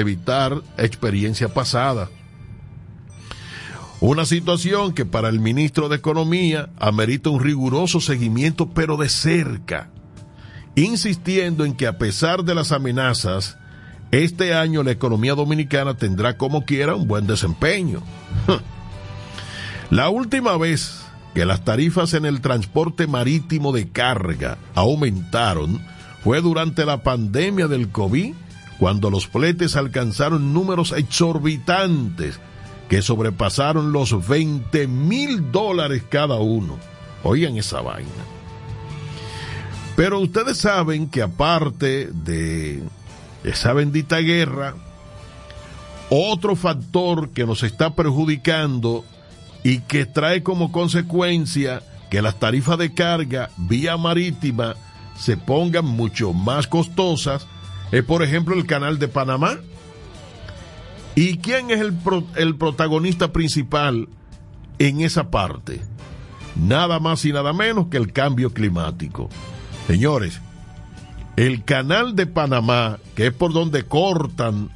evitar experiencia pasada. Una situación que para el ministro de Economía amerita un riguroso seguimiento, pero de cerca, insistiendo en que a pesar de las amenazas, este año la economía dominicana tendrá como quiera un buen desempeño. La última vez que las tarifas en el transporte marítimo de carga aumentaron fue durante la pandemia del COVID, cuando los fletes alcanzaron números exorbitantes que sobrepasaron los 20 mil dólares cada uno. Oigan esa vaina. Pero ustedes saben que aparte de esa bendita guerra, otro factor que nos está perjudicando y que trae como consecuencia que las tarifas de carga vía marítima se pongan mucho más costosas es, por ejemplo, el canal de Panamá. ¿Y quién es el, el protagonista principal en esa parte? Nada más y nada menos que el cambio climático. Señores, el canal de Panamá, que es por donde cortan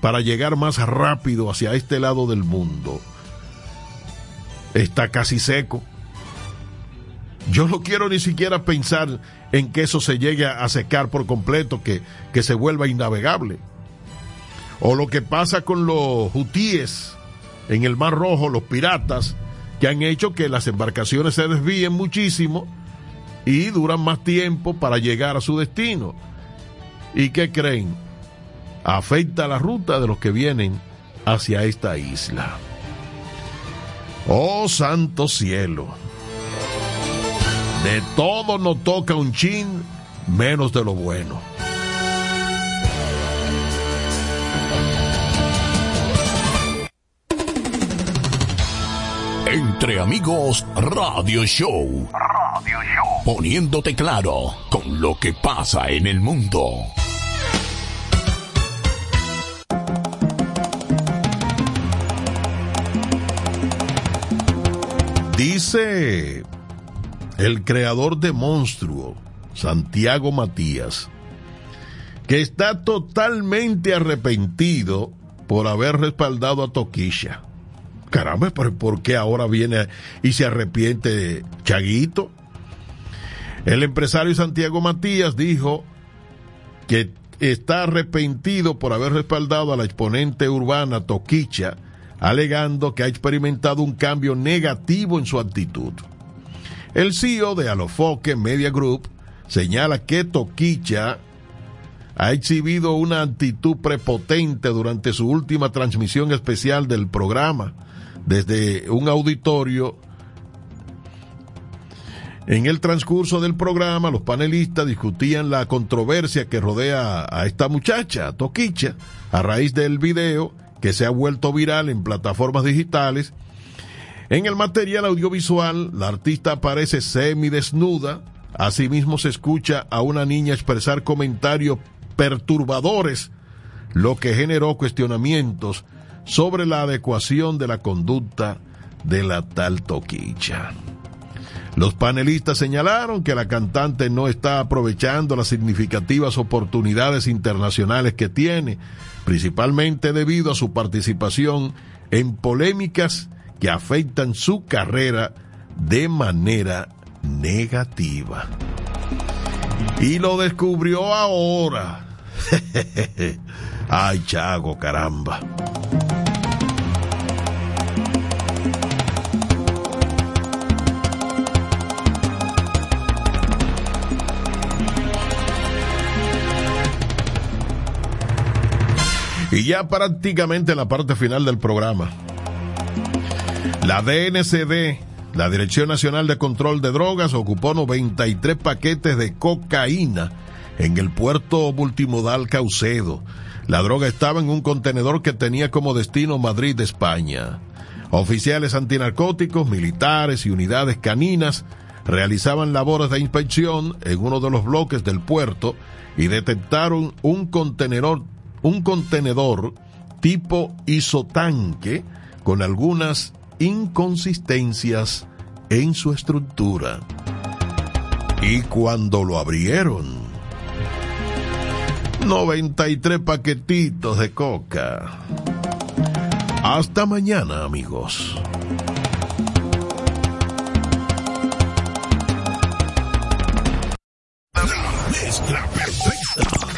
para llegar más rápido hacia este lado del mundo, está casi seco. Yo no quiero ni siquiera pensar en que eso se llegue a secar por completo, que, que se vuelva innavegable. O lo que pasa con los hutíes en el Mar Rojo, los piratas, que han hecho que las embarcaciones se desvíen muchísimo y duran más tiempo para llegar a su destino. ¿Y qué creen? Afecta la ruta de los que vienen hacia esta isla. Oh santo cielo. De todo no toca un chin, menos de lo bueno. Entre amigos, Radio Show. Radio Show. Poniéndote claro con lo que pasa en el mundo. Dice el creador de Monstruo, Santiago Matías, que está totalmente arrepentido por haber respaldado a Toquisha. Caramba, ¿por qué ahora viene y se arrepiente Chaguito? El empresario Santiago Matías dijo que está arrepentido por haber respaldado a la exponente urbana Toquicha alegando que ha experimentado un cambio negativo en su actitud. El CEO de Alofoque Media Group señala que Toquicha ha exhibido una actitud prepotente durante su última transmisión especial del programa desde un auditorio. En el transcurso del programa, los panelistas discutían la controversia que rodea a esta muchacha, Toquicha, a raíz del video que se ha vuelto viral en plataformas digitales. En el material audiovisual, la artista aparece semidesnuda. Asimismo, se escucha a una niña expresar comentarios perturbadores, lo que generó cuestionamientos sobre la adecuación de la conducta de la tal Toquicha. Los panelistas señalaron que la cantante no está aprovechando las significativas oportunidades internacionales que tiene, principalmente debido a su participación en polémicas que afectan su carrera de manera negativa. Y lo descubrió ahora. Ay, Chago, caramba. Y ya prácticamente en la parte final del programa. La DNCD, la Dirección Nacional de Control de Drogas, ocupó 93 paquetes de cocaína en el puerto multimodal Caucedo. La droga estaba en un contenedor que tenía como destino Madrid, España. Oficiales antinarcóticos, militares y unidades caninas realizaban labores de inspección en uno de los bloques del puerto y detectaron un contenedor un contenedor tipo isotanque con algunas inconsistencias en su estructura. Y cuando lo abrieron, 93 paquetitos de coca. Hasta mañana, amigos. Perfecta.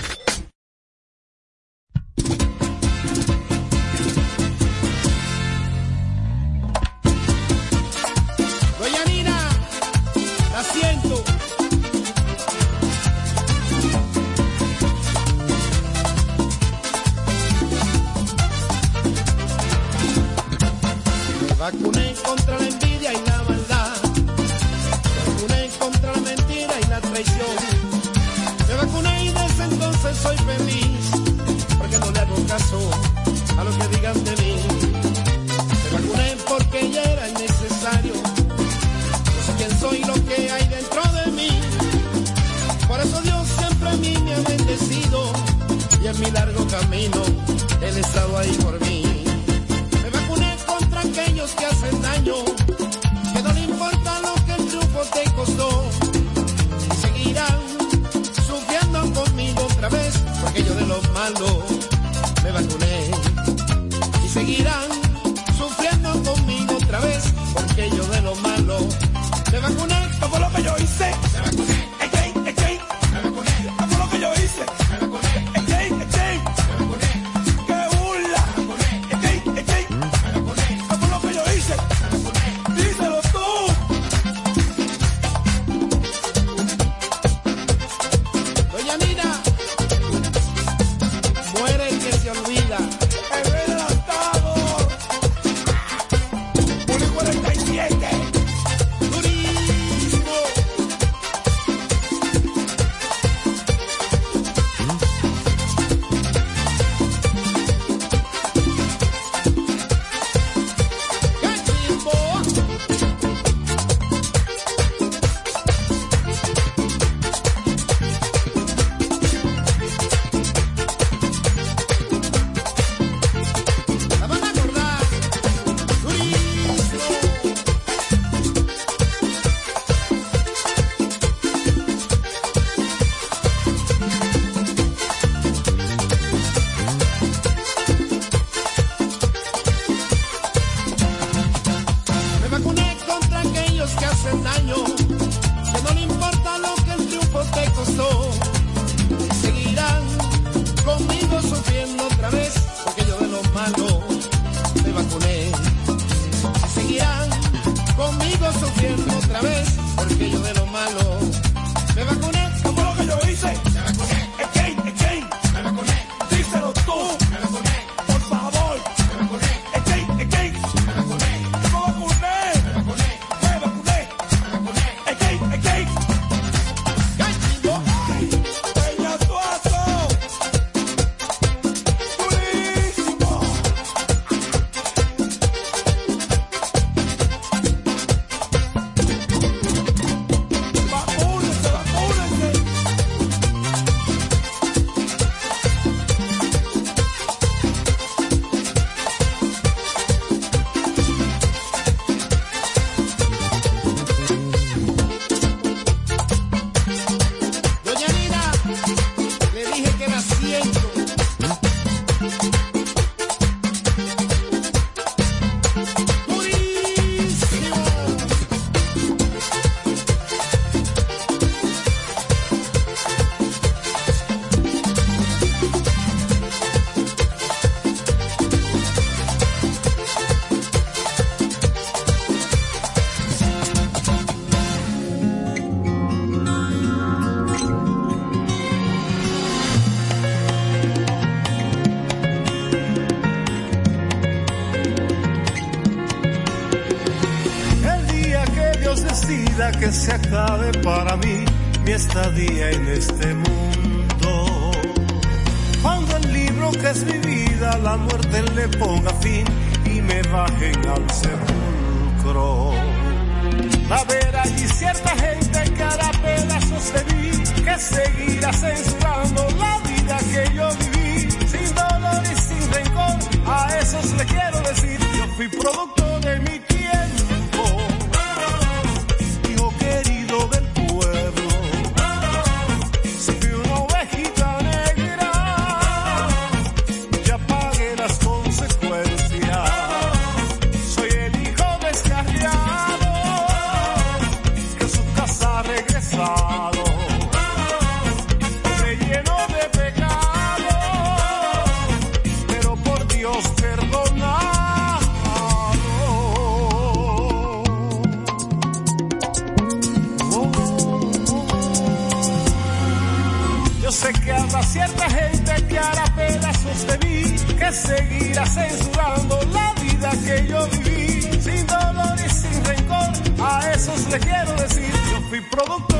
te quiero decir, yo fui productor.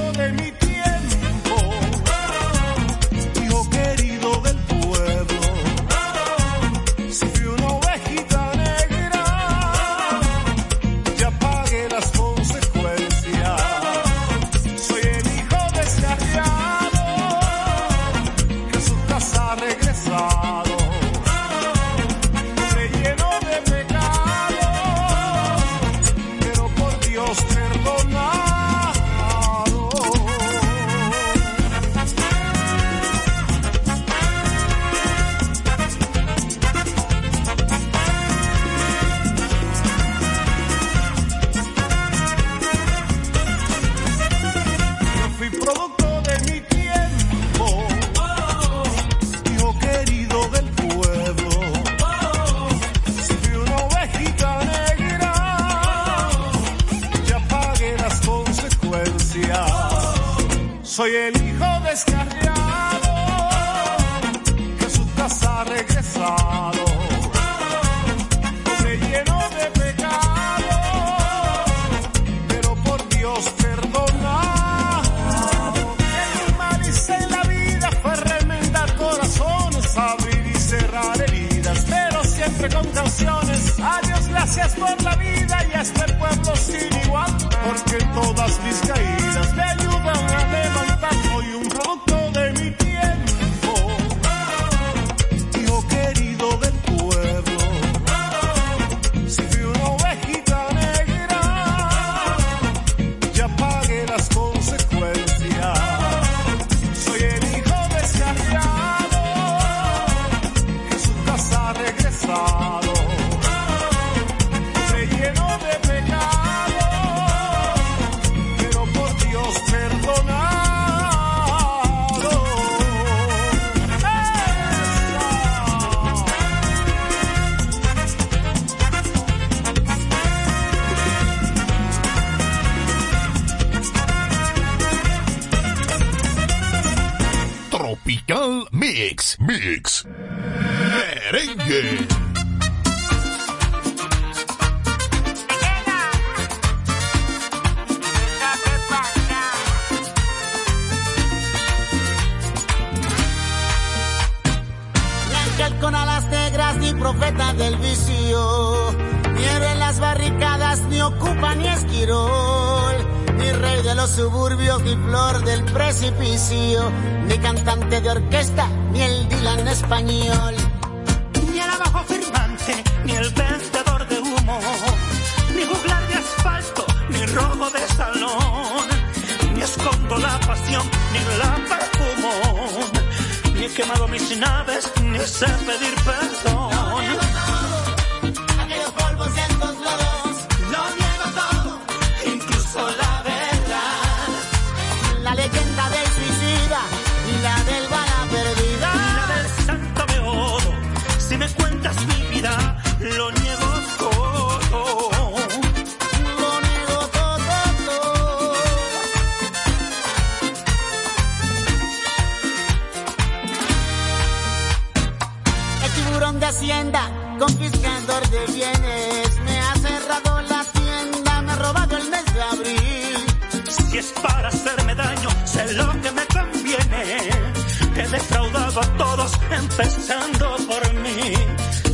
lo que me conviene. He defraudado a todos, empezando por mí.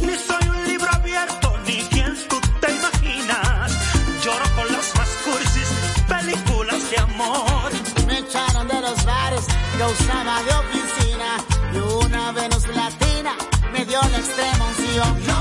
Ni soy un libro abierto, ni quien tú te imaginas. Lloro con las más películas de amor. Me echaron de los bares, yo usaba de oficina. Y una Venus latina me dio la extrema unción.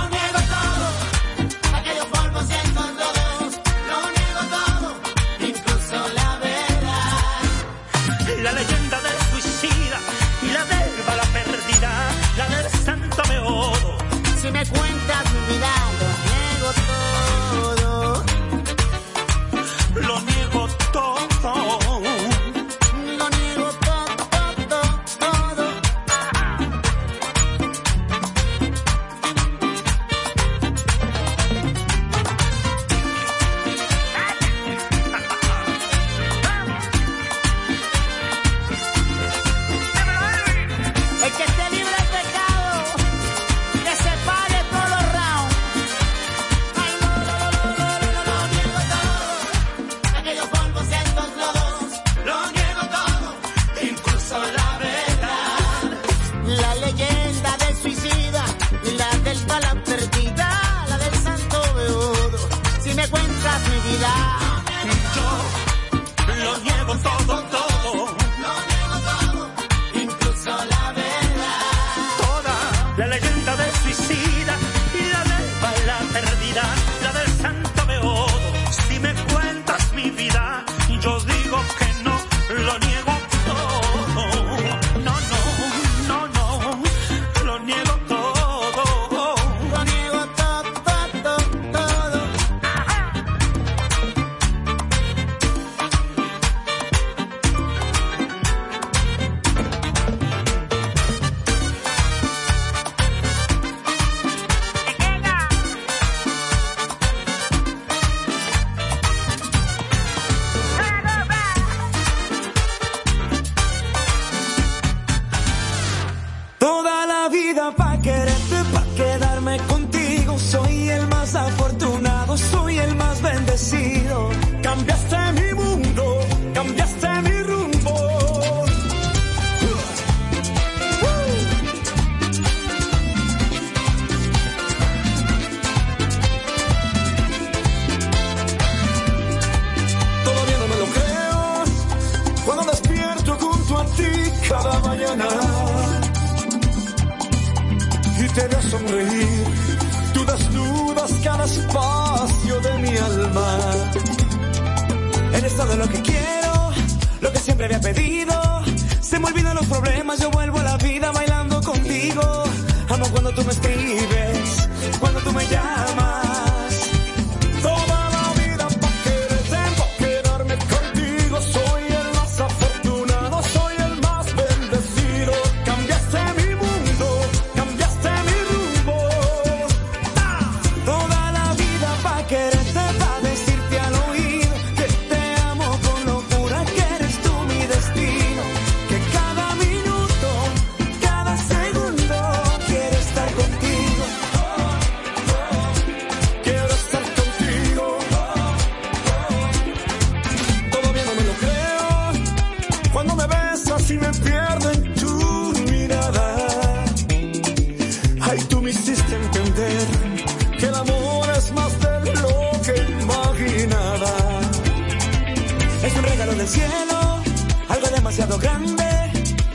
grande.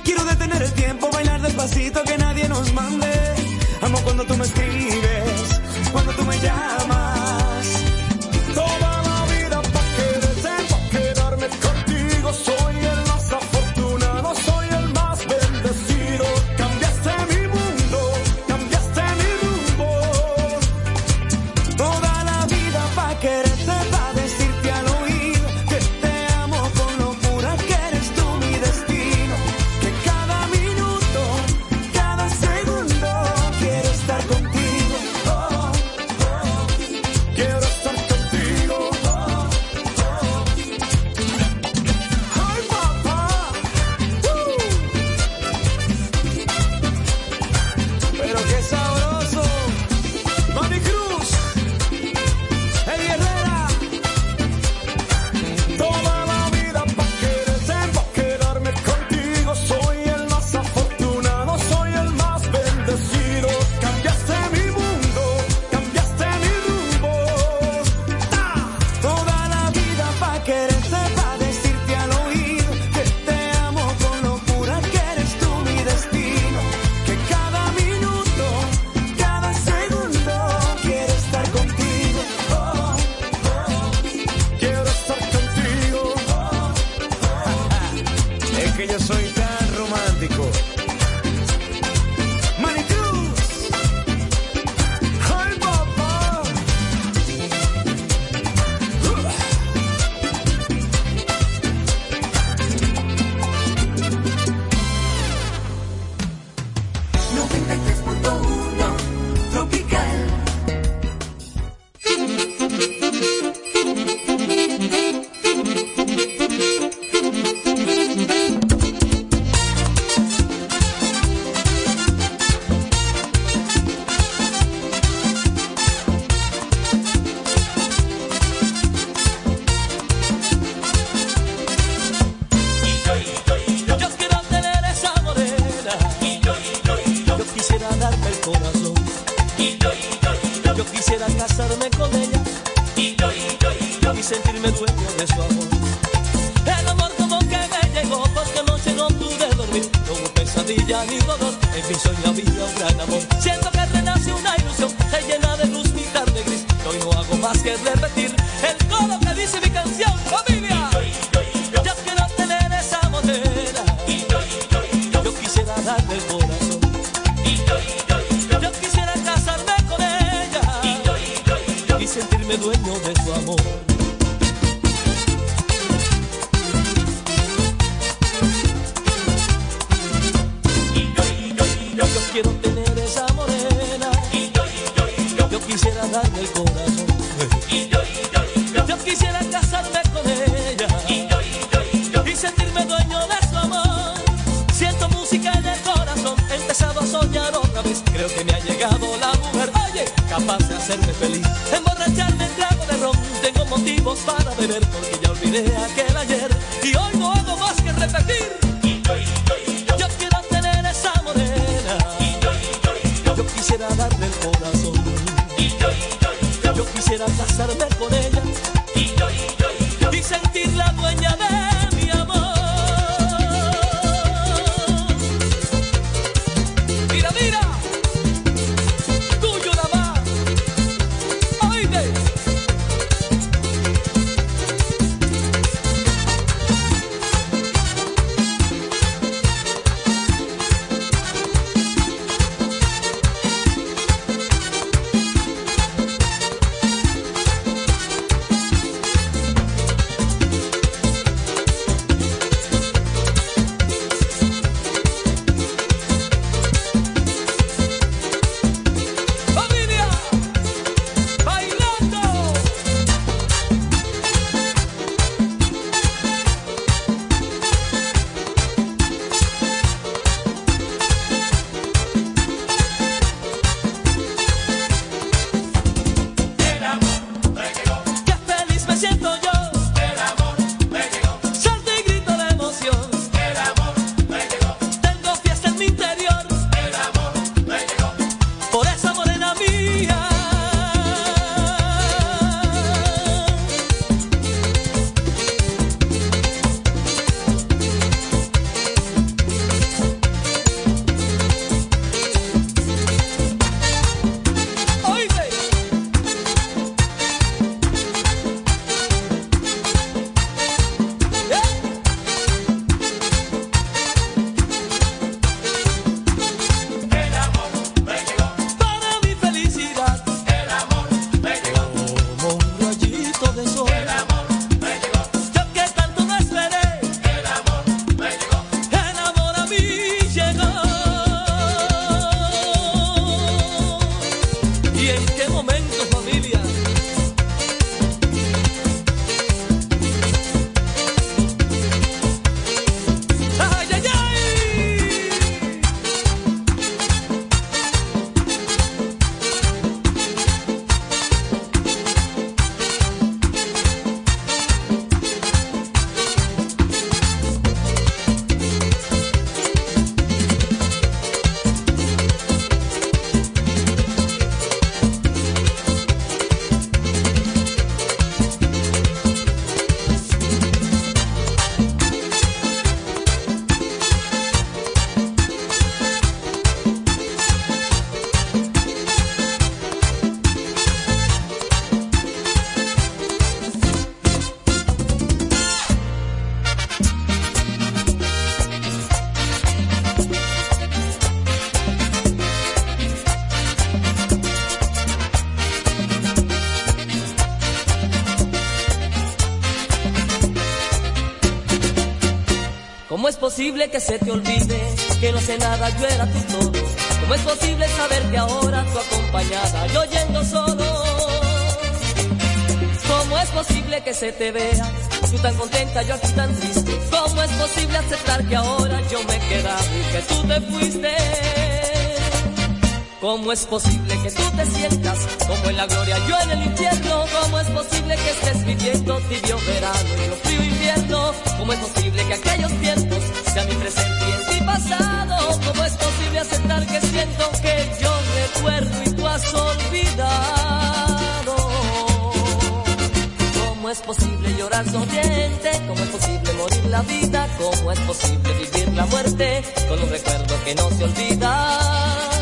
Quiero detener el tiempo, bailar despacito, que nadie nos mande. Que se te olvide que no sé nada, yo era tu todo? ¿Cómo es posible saber que ahora tu acompañada, yo yendo solo? ¿Cómo es posible que se te vea, tú tan contenta, yo aquí tan triste? ¿Cómo es posible aceptar que ahora yo me he y que tú te fuiste? ¿Cómo es posible que tú te sientas como en la gloria, yo en el infierno? ¿Cómo es posible que estés viviendo tibio verano y lo frío ¿Cómo es posible que aquellos tiempos sean mi presente y en ti pasado? ¿Cómo es posible aceptar que siento que yo recuerdo y tú has olvidado? ¿Cómo es posible llorar sonriente? ¿Cómo es posible morir la vida? ¿Cómo es posible vivir la muerte con un recuerdo que no se olvida?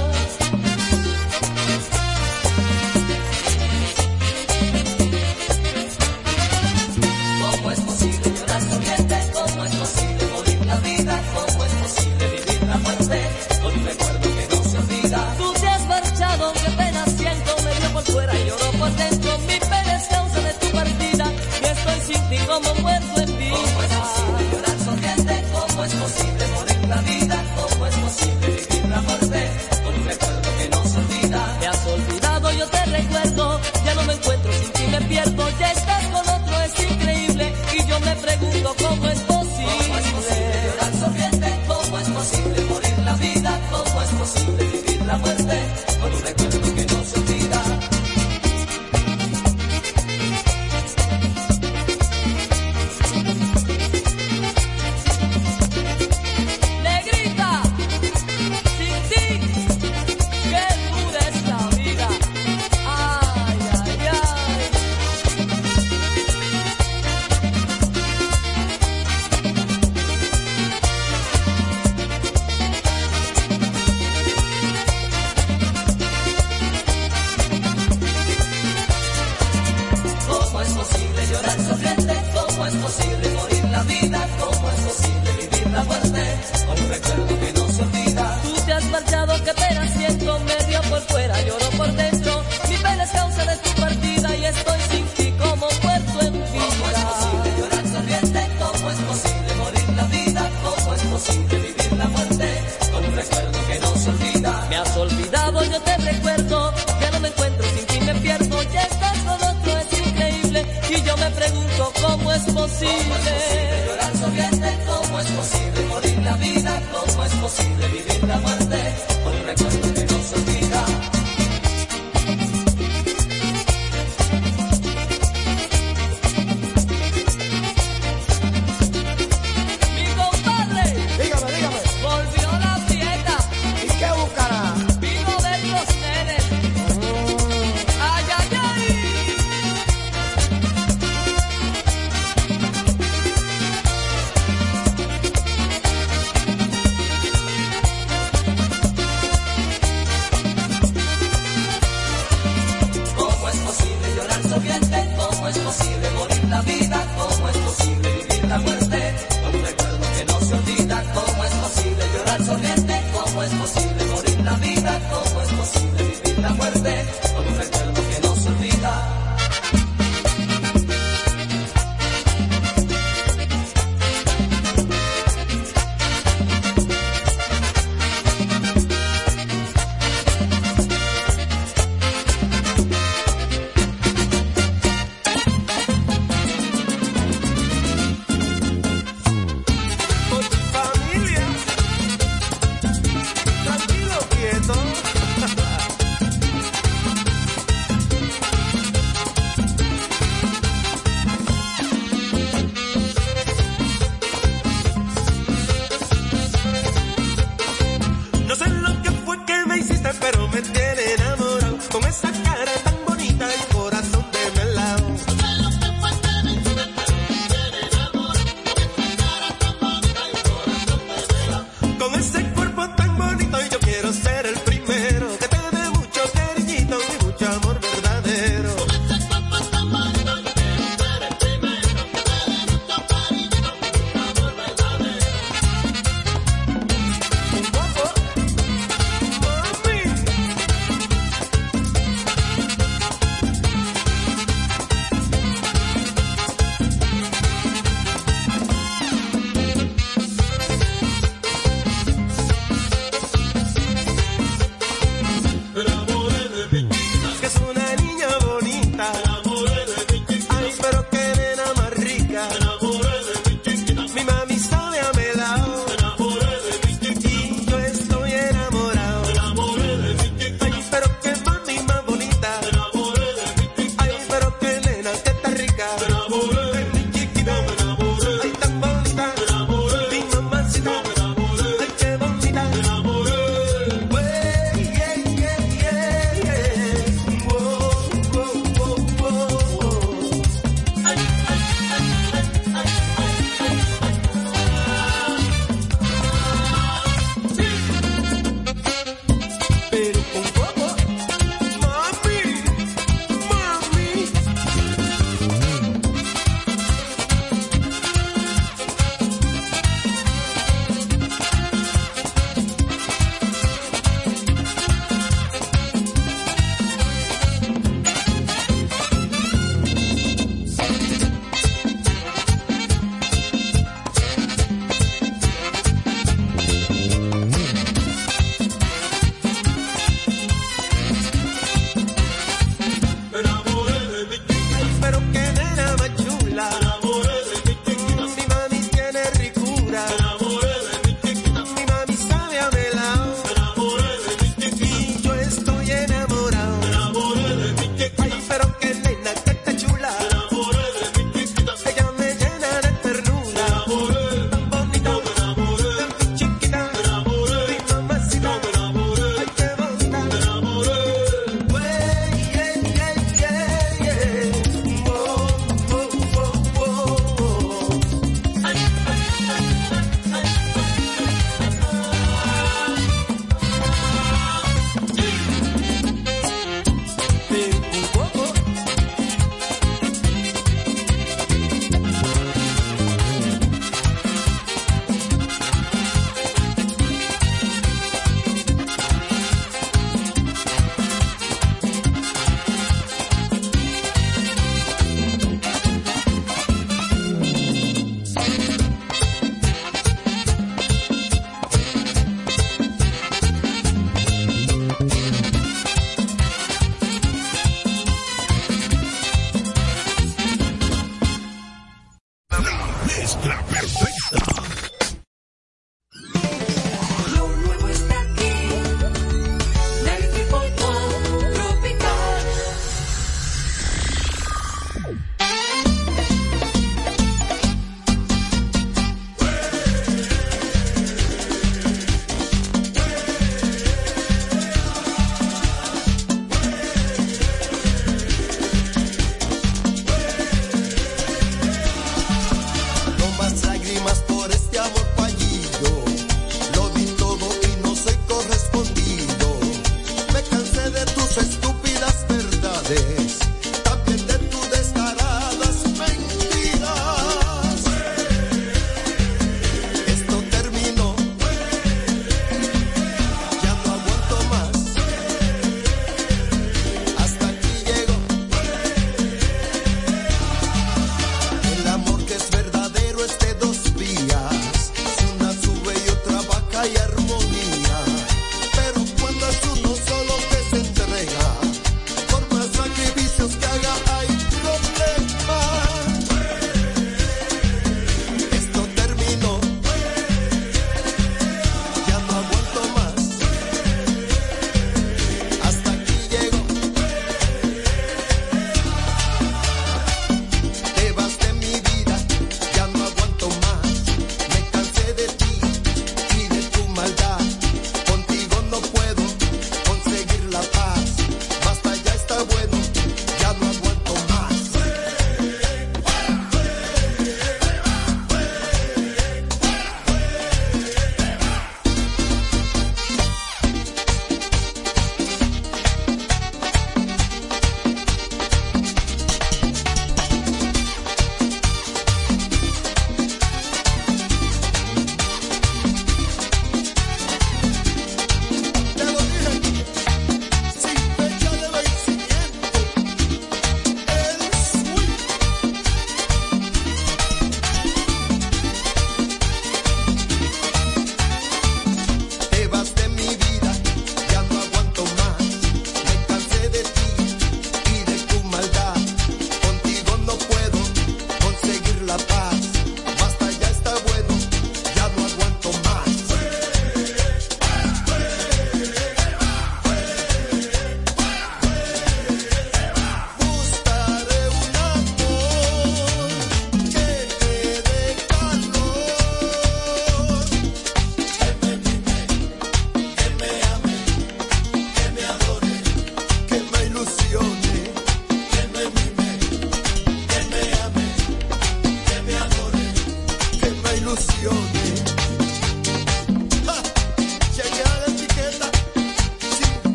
ya estás con otro es increíble. Y yo me pregunto cómo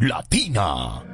Latina.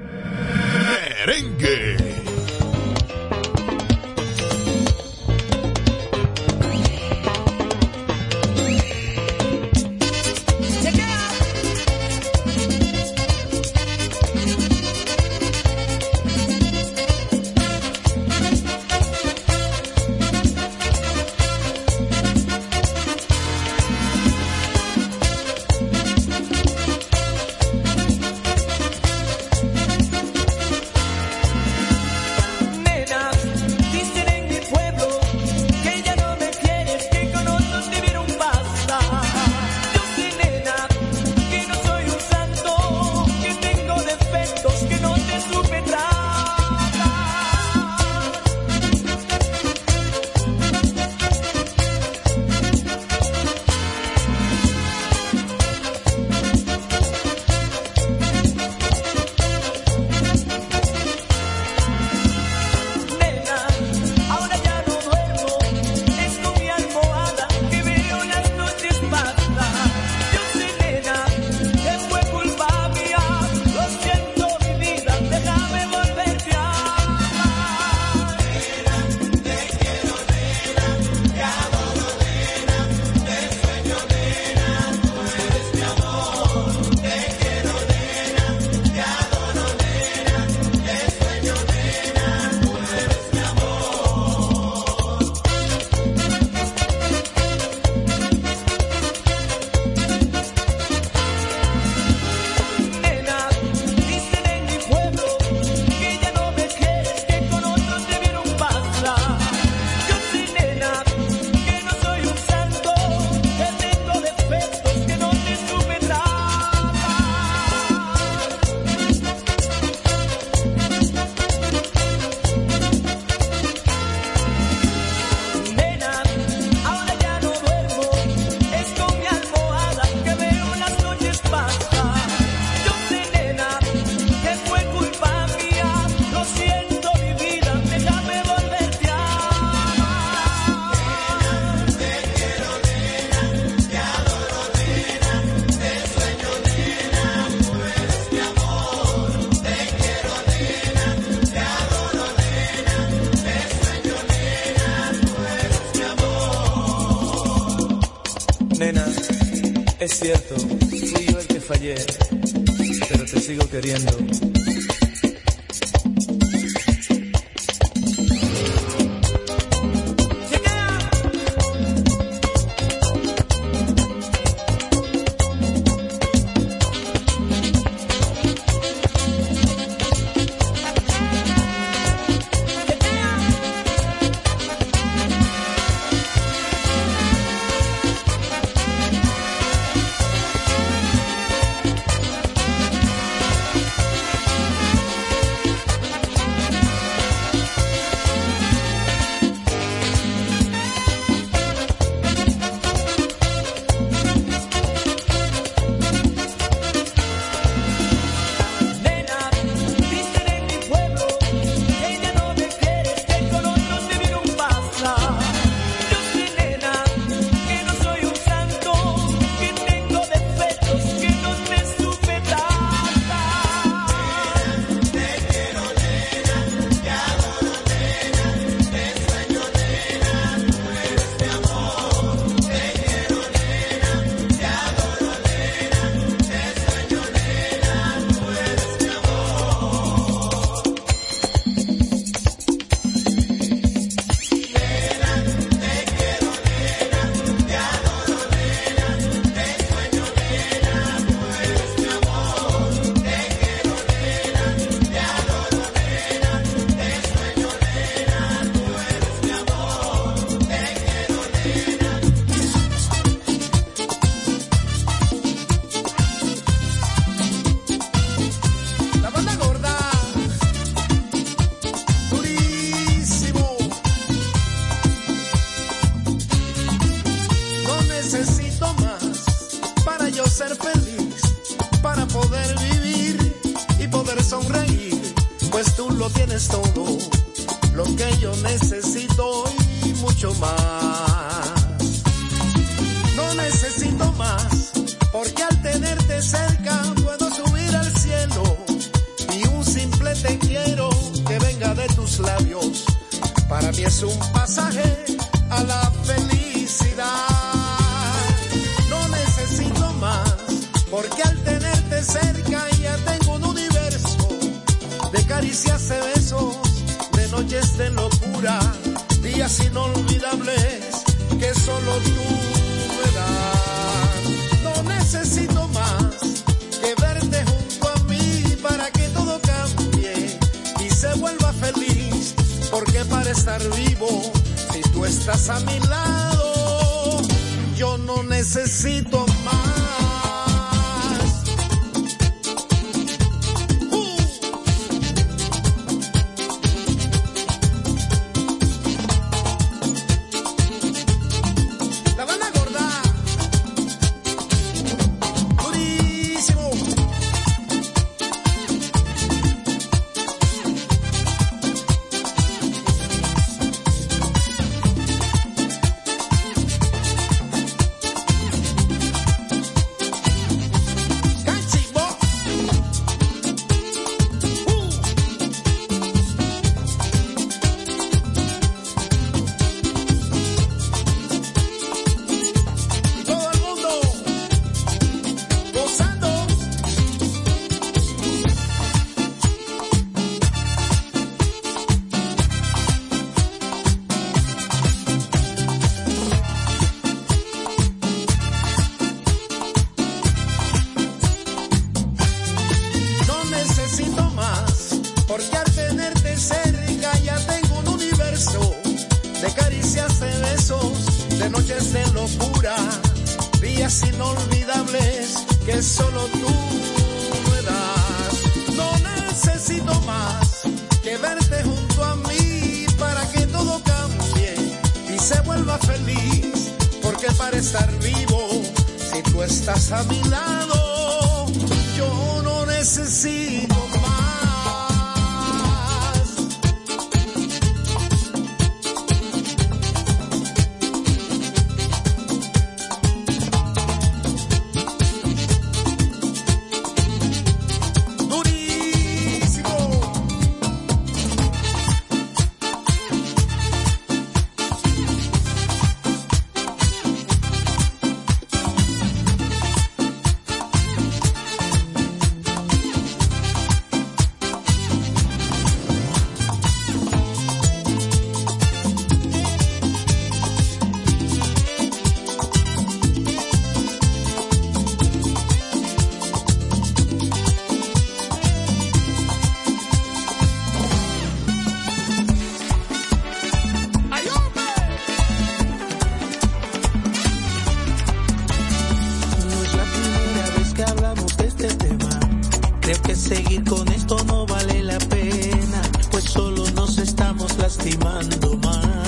Creo que seguir con esto no vale la pena, pues solo nos estamos lastimando más.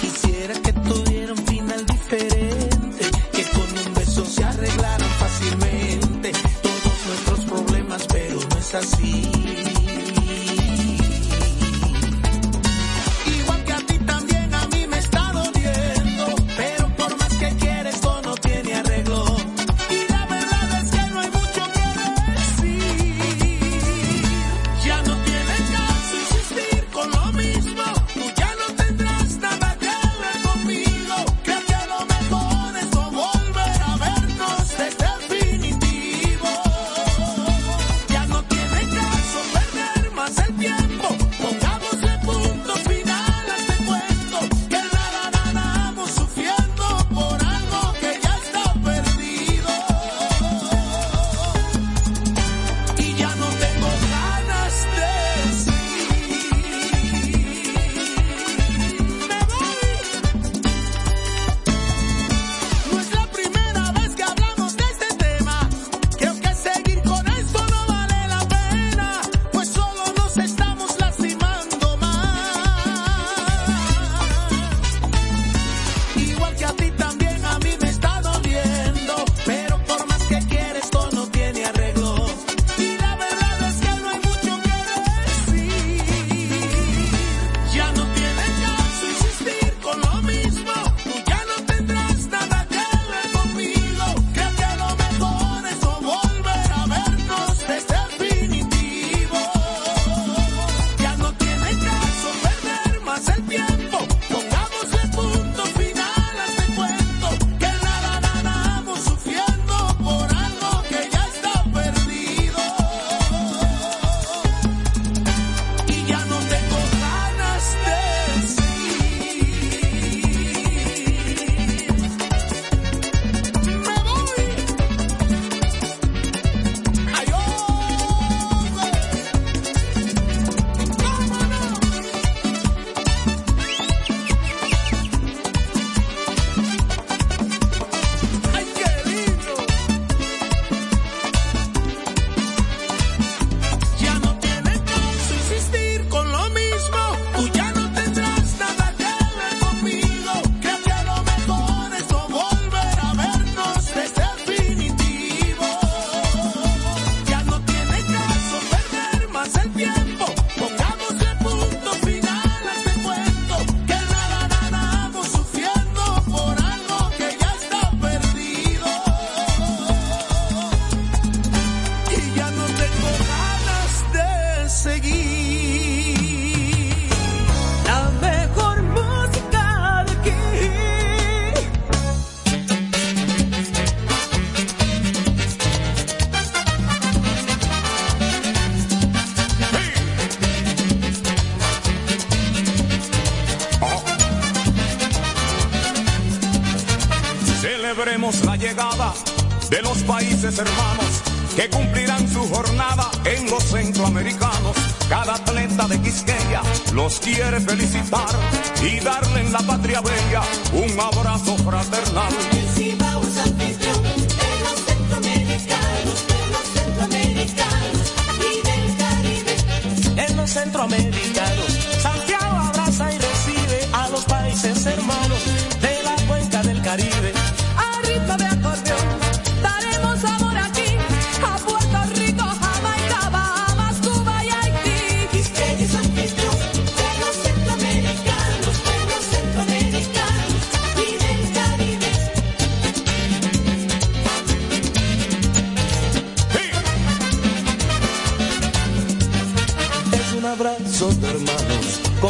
Quisiera que tuviera un final diferente, que con un beso se arreglaran fácilmente todos nuestros problemas, pero no es así.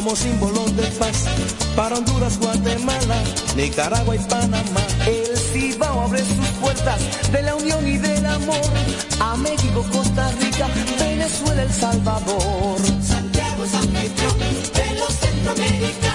como símbolo de paz para Honduras, Guatemala, Nicaragua y Panamá. El Cibao abre sus puertas de la unión y del amor a México, Costa Rica, Venezuela, El Salvador. Santiago, San Pedro, de los Centroamérica.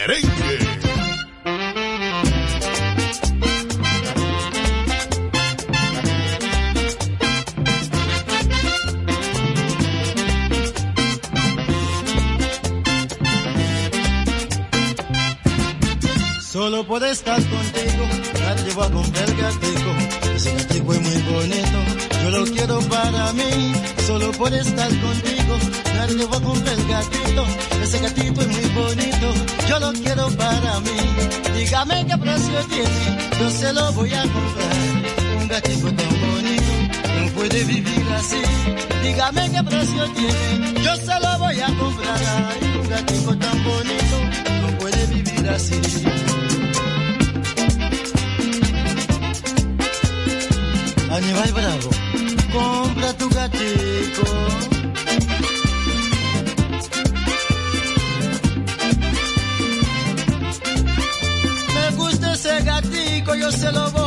Merengue. Solo por estar contigo, la llevo a comprar el. Ese gatico es muy bonito, yo lo quiero para mí solo por estar contigo. Nadie va a comprar el gatito, ese gatito es muy bonito, yo lo quiero para mí. Dígame qué precio tiene, yo se lo voy a comprar. Un gatito tan bonito, no puede vivir así. Dígame qué precio tiene, yo se lo voy a comprar. Un gatito tan bonito, no puede vivir así. Aníbal Bravo compra tu gatico. Me gusta ese gatico, yo se lo voy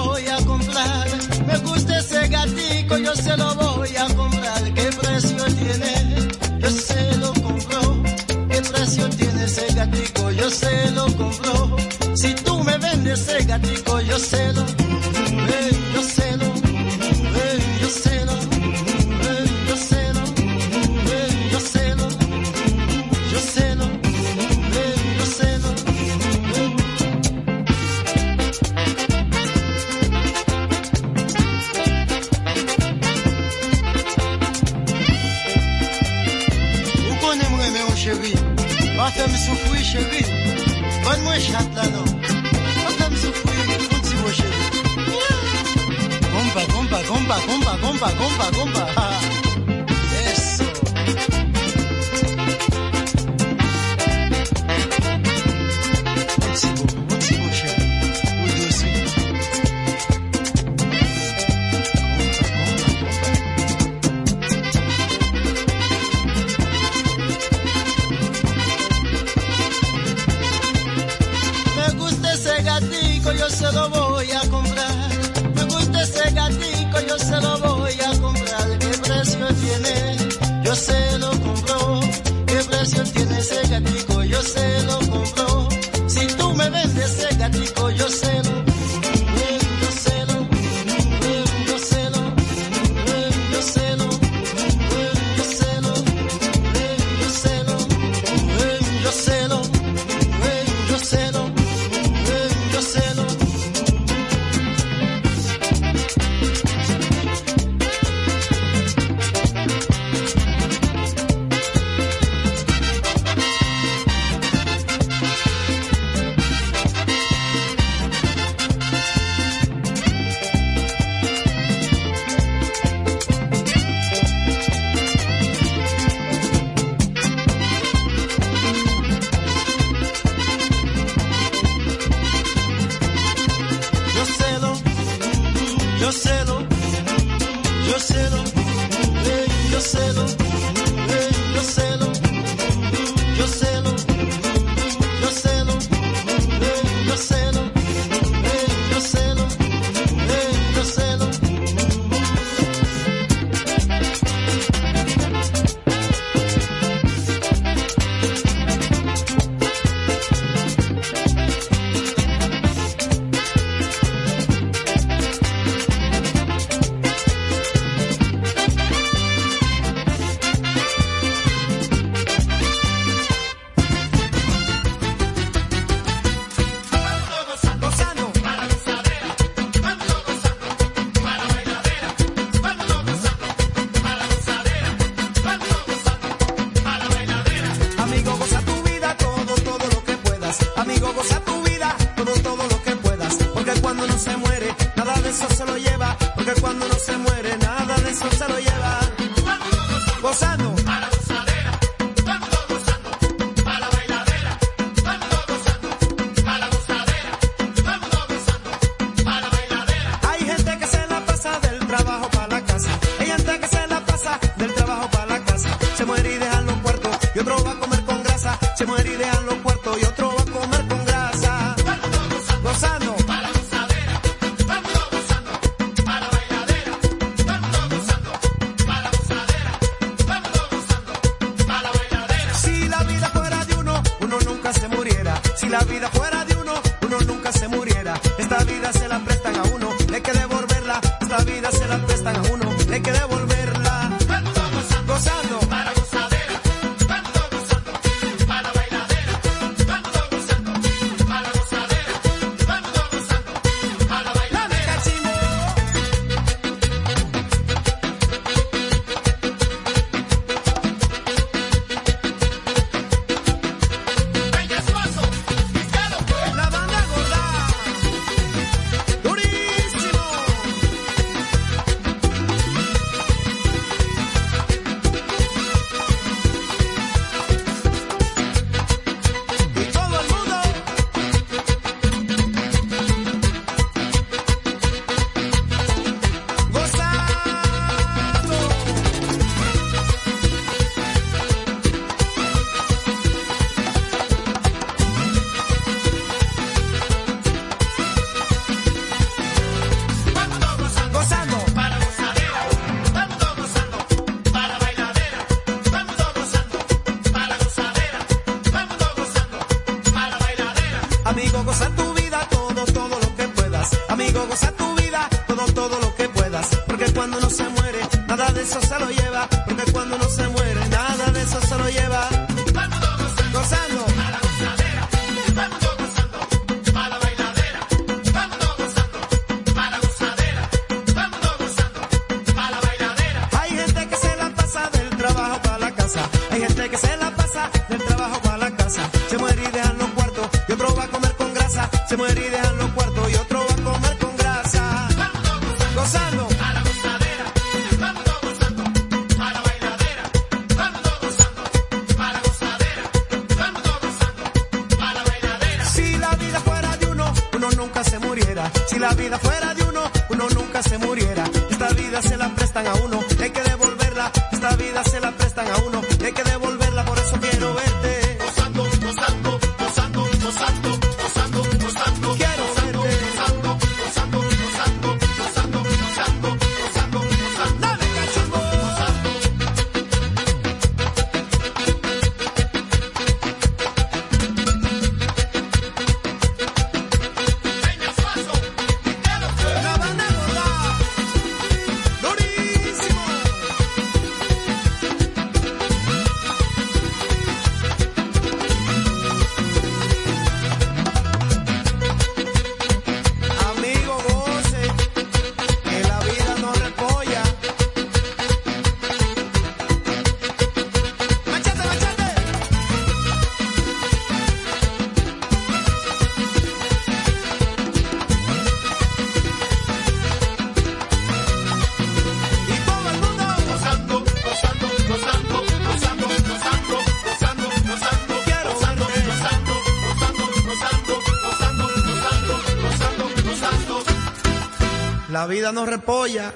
no repolla.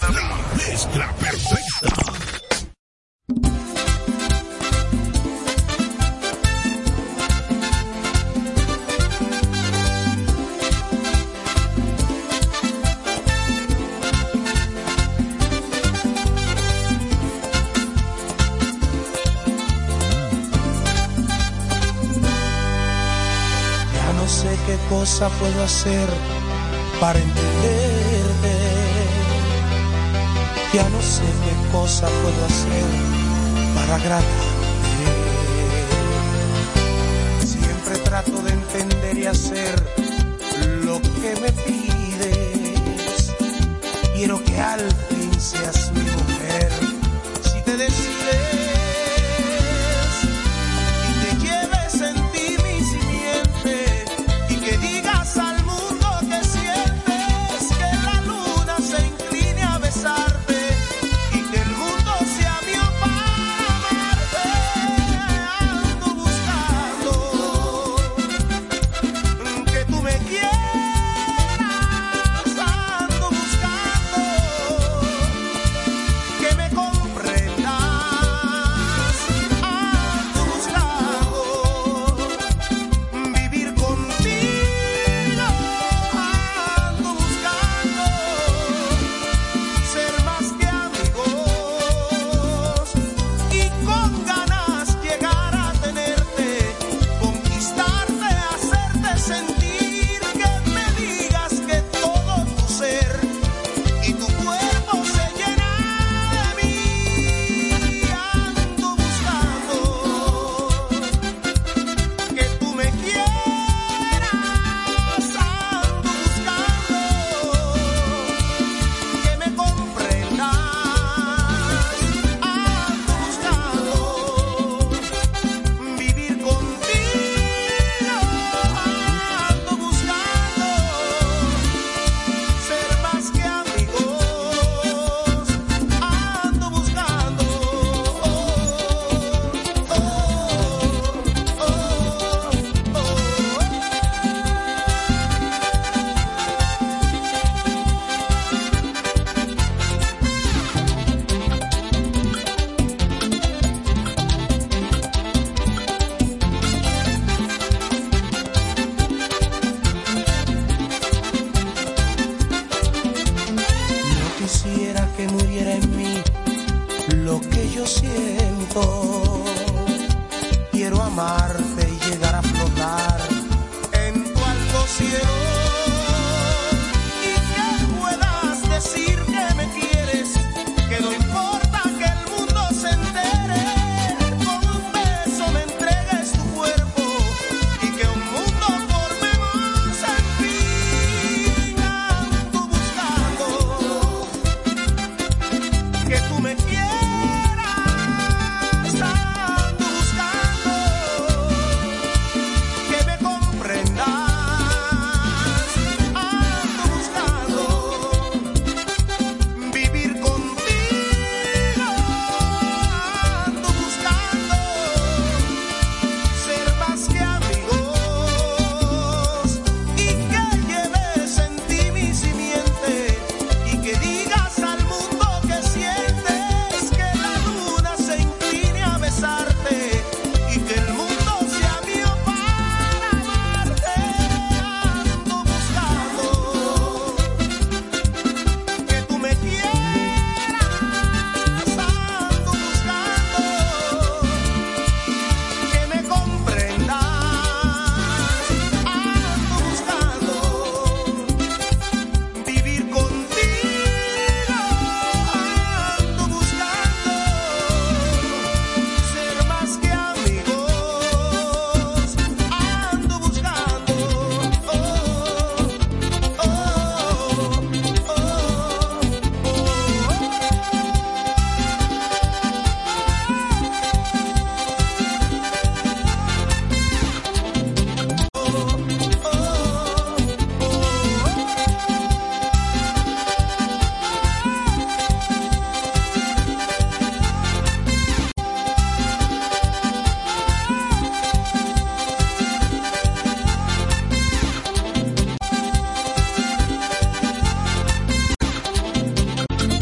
La mezcla perfecta. cosa puedo hacer para entender? sagrada